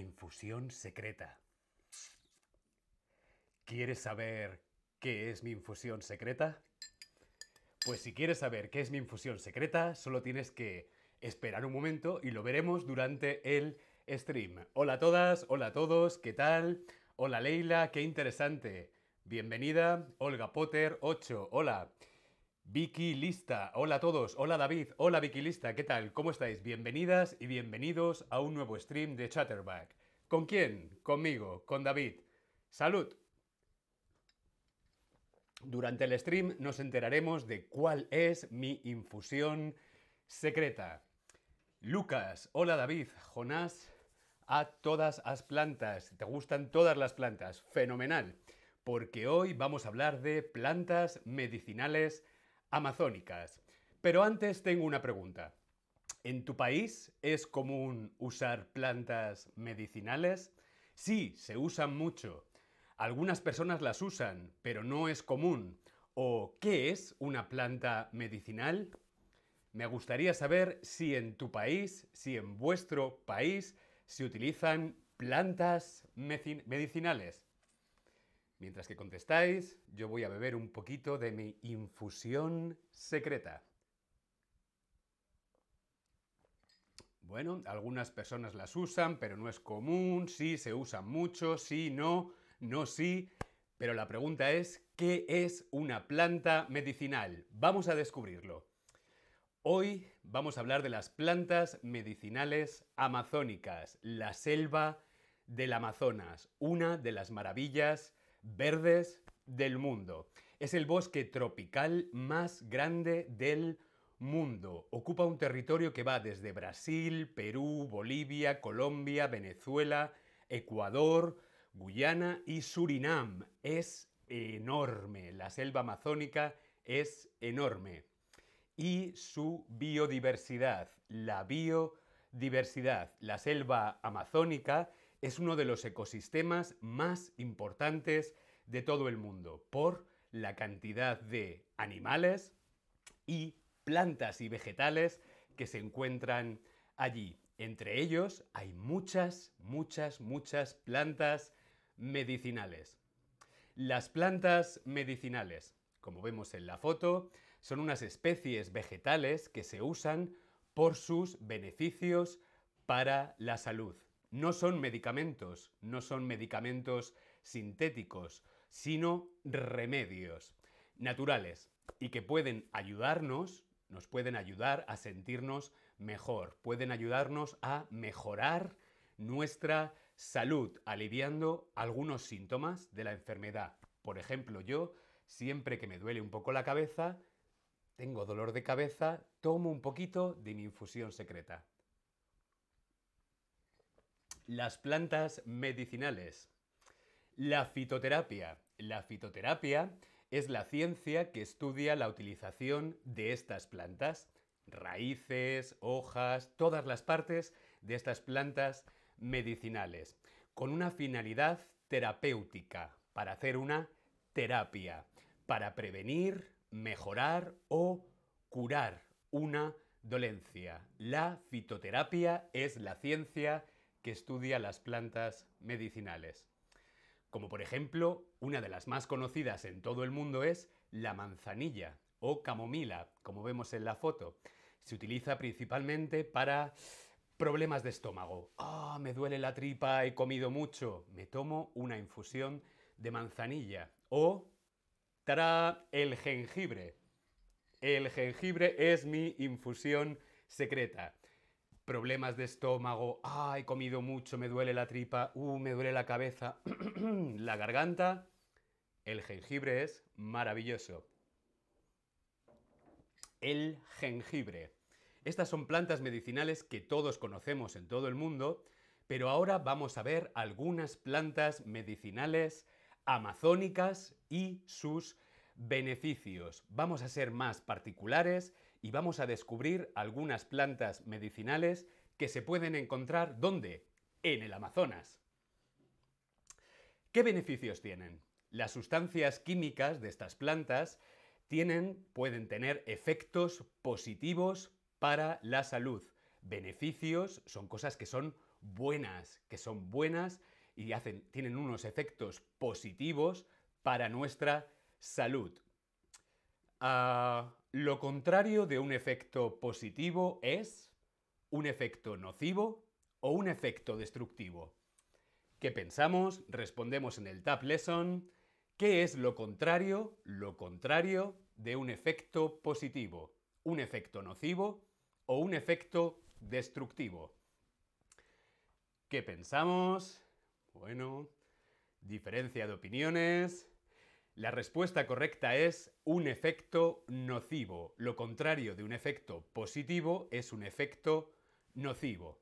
infusión secreta. ¿Quieres saber qué es mi infusión secreta? Pues si quieres saber qué es mi infusión secreta, solo tienes que esperar un momento y lo veremos durante el stream. Hola a todas, hola a todos, ¿qué tal? Hola Leila, qué interesante. Bienvenida, Olga Potter 8, hola. Vicky Lista, hola a todos, hola David, hola Vicky Lista, ¿qué tal? ¿Cómo estáis? Bienvenidas y bienvenidos a un nuevo stream de Chatterback. ¿Con quién? Conmigo, con David. ¡Salud! Durante el stream nos enteraremos de cuál es mi infusión secreta. Lucas, hola David, Jonás, a todas las plantas. ¿Te gustan todas las plantas? Fenomenal, porque hoy vamos a hablar de plantas medicinales amazónicas. Pero antes tengo una pregunta. ¿En tu país es común usar plantas medicinales? Sí, se usan mucho. Algunas personas las usan, pero no es común. ¿O qué es una planta medicinal? Me gustaría saber si en tu país, si en vuestro país, se utilizan plantas medicinales. Mientras que contestáis, yo voy a beber un poquito de mi infusión secreta. Bueno, algunas personas las usan, pero no es común, sí, se usan mucho, sí, no, no, sí. Pero la pregunta es, ¿qué es una planta medicinal? Vamos a descubrirlo. Hoy vamos a hablar de las plantas medicinales amazónicas, la selva del Amazonas, una de las maravillas verdes del mundo. Es el bosque tropical más grande del mundo. Ocupa un territorio que va desde Brasil, Perú, Bolivia, Colombia, Venezuela, Ecuador, Guyana y Surinam. Es enorme. La selva amazónica es enorme. Y su biodiversidad. La biodiversidad. La selva amazónica es uno de los ecosistemas más importantes de todo el mundo por la cantidad de animales y plantas y vegetales que se encuentran allí. Entre ellos hay muchas, muchas, muchas plantas medicinales. Las plantas medicinales, como vemos en la foto, son unas especies vegetales que se usan por sus beneficios para la salud. No son medicamentos, no son medicamentos sintéticos, sino remedios naturales y que pueden ayudarnos, nos pueden ayudar a sentirnos mejor, pueden ayudarnos a mejorar nuestra salud, aliviando algunos síntomas de la enfermedad. Por ejemplo, yo, siempre que me duele un poco la cabeza, tengo dolor de cabeza, tomo un poquito de mi infusión secreta. Las plantas medicinales. La fitoterapia. La fitoterapia es la ciencia que estudia la utilización de estas plantas, raíces, hojas, todas las partes de estas plantas medicinales, con una finalidad terapéutica, para hacer una terapia, para prevenir, mejorar o curar una dolencia. La fitoterapia es la ciencia estudia las plantas medicinales. Como por ejemplo, una de las más conocidas en todo el mundo es la manzanilla o camomila, como vemos en la foto. Se utiliza principalmente para problemas de estómago. Ah, me duele la tripa, he comido mucho. Me tomo una infusión de manzanilla. O, ¡tará! El jengibre. El jengibre es mi infusión secreta problemas de estómago, ah, he comido mucho, me duele la tripa, uh, me duele la cabeza, la garganta, el jengibre es maravilloso. El jengibre. Estas son plantas medicinales que todos conocemos en todo el mundo, pero ahora vamos a ver algunas plantas medicinales amazónicas y sus beneficios. Vamos a ser más particulares y vamos a descubrir algunas plantas medicinales que se pueden encontrar ¿dónde? En el Amazonas. ¿Qué beneficios tienen? Las sustancias químicas de estas plantas tienen, pueden tener efectos positivos para la salud. Beneficios son cosas que son buenas, que son buenas y hacen, tienen unos efectos positivos para nuestra salud. Ah, lo contrario de un efecto positivo es un efecto nocivo o un efecto destructivo. ¿Qué pensamos? Respondemos en el Tab Lesson. ¿Qué es lo contrario? Lo contrario de un efecto positivo, un efecto nocivo o un efecto destructivo. ¿Qué pensamos? Bueno, diferencia de opiniones. La respuesta correcta es un efecto nocivo. Lo contrario de un efecto positivo es un efecto nocivo.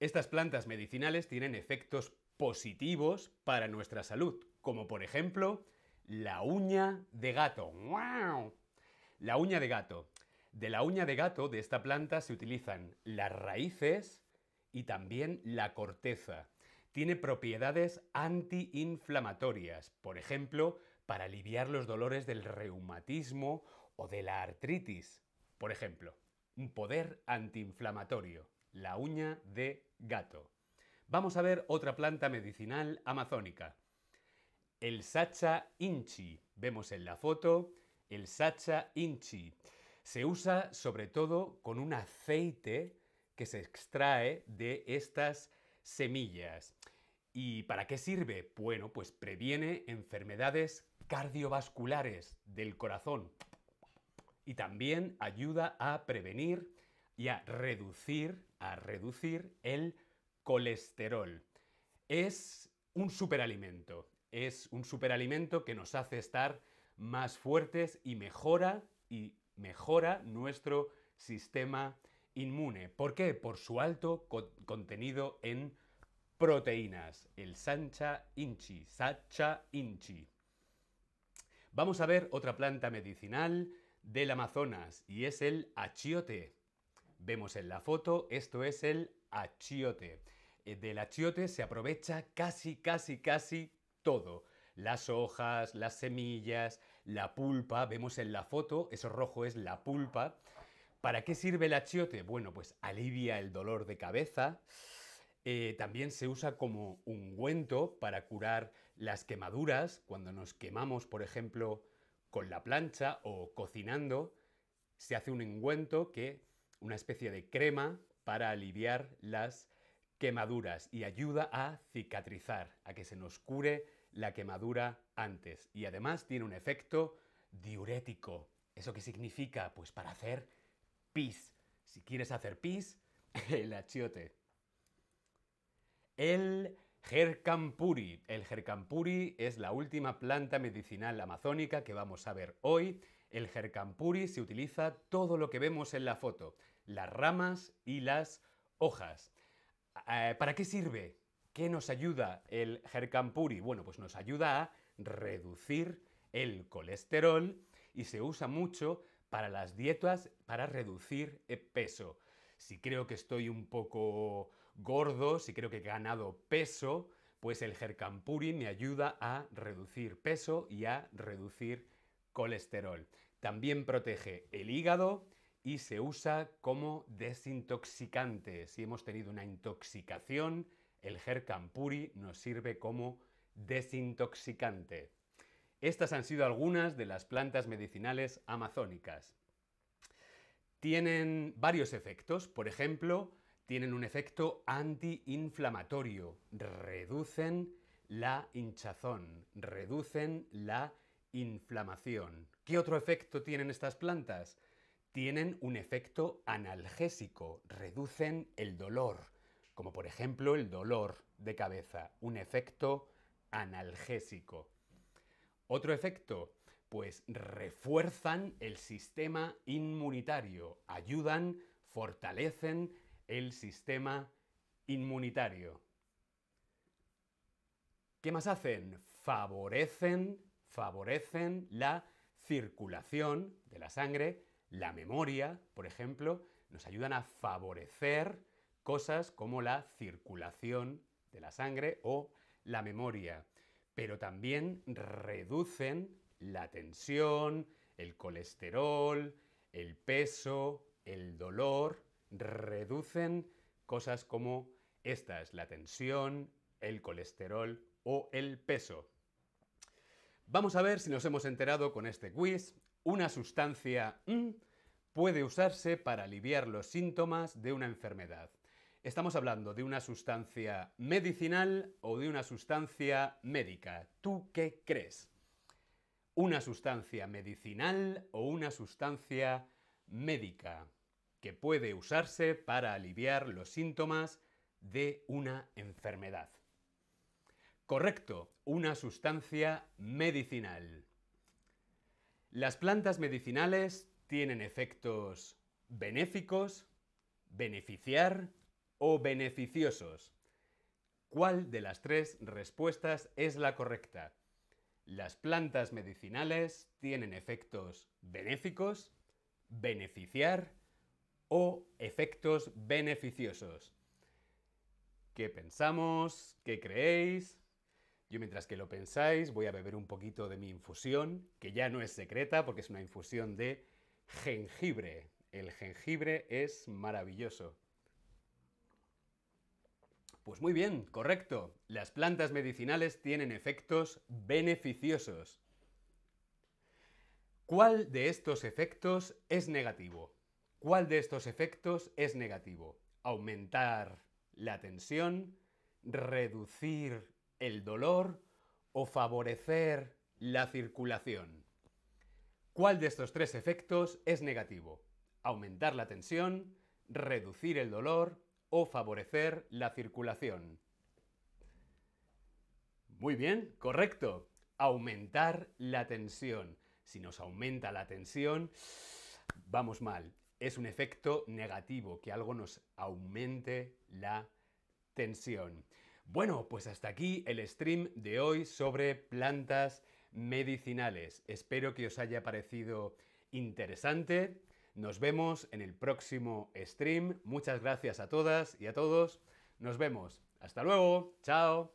Estas plantas medicinales tienen efectos positivos para nuestra salud, como por ejemplo la uña de gato. ¡Wow! La uña de gato. De la uña de gato de esta planta se utilizan las raíces y también la corteza. Tiene propiedades antiinflamatorias, por ejemplo, para aliviar los dolores del reumatismo o de la artritis. Por ejemplo, un poder antiinflamatorio la uña de gato. Vamos a ver otra planta medicinal amazónica. El Sacha inchi. Vemos en la foto el Sacha inchi. Se usa sobre todo con un aceite que se extrae de estas semillas. ¿Y para qué sirve? Bueno, pues previene enfermedades cardiovasculares del corazón y también ayuda a prevenir y a reducir, a reducir el colesterol. Es un superalimento. Es un superalimento que nos hace estar más fuertes y mejora y mejora nuestro sistema inmune. ¿Por qué? Por su alto contenido en proteínas. El Sancha Inchi, Sacha Inchi. Vamos a ver otra planta medicinal del Amazonas y es el achiote. Vemos en la foto, esto es el achiote. Eh, del achiote se aprovecha casi, casi, casi todo. Las hojas, las semillas, la pulpa, vemos en la foto, eso rojo es la pulpa. ¿Para qué sirve el achiote? Bueno, pues alivia el dolor de cabeza. Eh, también se usa como ungüento para curar las quemaduras, cuando nos quemamos, por ejemplo, con la plancha o cocinando, se hace un ungüento que una especie de crema para aliviar las quemaduras y ayuda a cicatrizar, a que se nos cure la quemadura antes. Y además tiene un efecto diurético. ¿Eso qué significa? Pues para hacer pis. Si quieres hacer pis, el achiote. El Jercampuri. El Jercampuri es la última planta medicinal amazónica que vamos a ver hoy. El Jercampuri se utiliza todo lo que vemos en la foto las ramas y las hojas. Eh, ¿Para qué sirve? ¿Qué nos ayuda el Hercampuri? Bueno, pues nos ayuda a reducir el colesterol y se usa mucho para las dietas para reducir el peso. Si creo que estoy un poco gordo, si creo que he ganado peso, pues el Hercampuri me ayuda a reducir peso y a reducir colesterol. También protege el hígado y se usa como desintoxicante. Si hemos tenido una intoxicación, el Hercampuri nos sirve como desintoxicante. Estas han sido algunas de las plantas medicinales amazónicas. Tienen varios efectos, por ejemplo, tienen un efecto antiinflamatorio, reducen la hinchazón, reducen la inflamación. ¿Qué otro efecto tienen estas plantas? tienen un efecto analgésico, reducen el dolor, como por ejemplo el dolor de cabeza, un efecto analgésico. Otro efecto, pues refuerzan el sistema inmunitario, ayudan, fortalecen el sistema inmunitario. ¿Qué más hacen? Favorecen, favorecen la circulación de la sangre la memoria, por ejemplo, nos ayudan a favorecer cosas como la circulación de la sangre o la memoria, pero también reducen la tensión, el colesterol, el peso, el dolor, reducen cosas como Esta es la tensión, el colesterol o el peso. Vamos a ver si nos hemos enterado con este quiz. Una sustancia mm, puede usarse para aliviar los síntomas de una enfermedad. ¿Estamos hablando de una sustancia medicinal o de una sustancia médica? ¿Tú qué crees? ¿Una sustancia medicinal o una sustancia médica que puede usarse para aliviar los síntomas de una enfermedad? Correcto, una sustancia medicinal. Las plantas medicinales tienen efectos benéficos, beneficiar o beneficiosos. ¿Cuál de las tres respuestas es la correcta? ¿Las plantas medicinales tienen efectos benéficos, beneficiar o efectos beneficiosos? ¿Qué pensamos? ¿Qué creéis? Yo mientras que lo pensáis voy a beber un poquito de mi infusión, que ya no es secreta porque es una infusión de jengibre. El jengibre es maravilloso. Pues muy bien, correcto. Las plantas medicinales tienen efectos beneficiosos. ¿Cuál de estos efectos es negativo? ¿Cuál de estos efectos es negativo? ¿Aumentar la tensión? ¿Reducir el dolor? ¿O favorecer la circulación? ¿Cuál de estos tres efectos es negativo? ¿Aumentar la tensión? ¿Reducir el dolor? O favorecer la circulación. Muy bien, correcto. Aumentar la tensión. Si nos aumenta la tensión, vamos mal. Es un efecto negativo, que algo nos aumente la tensión. Bueno, pues hasta aquí el stream de hoy sobre plantas medicinales. Espero que os haya parecido interesante. Nos vemos en el próximo stream. Muchas gracias a todas y a todos. Nos vemos. Hasta luego. Chao.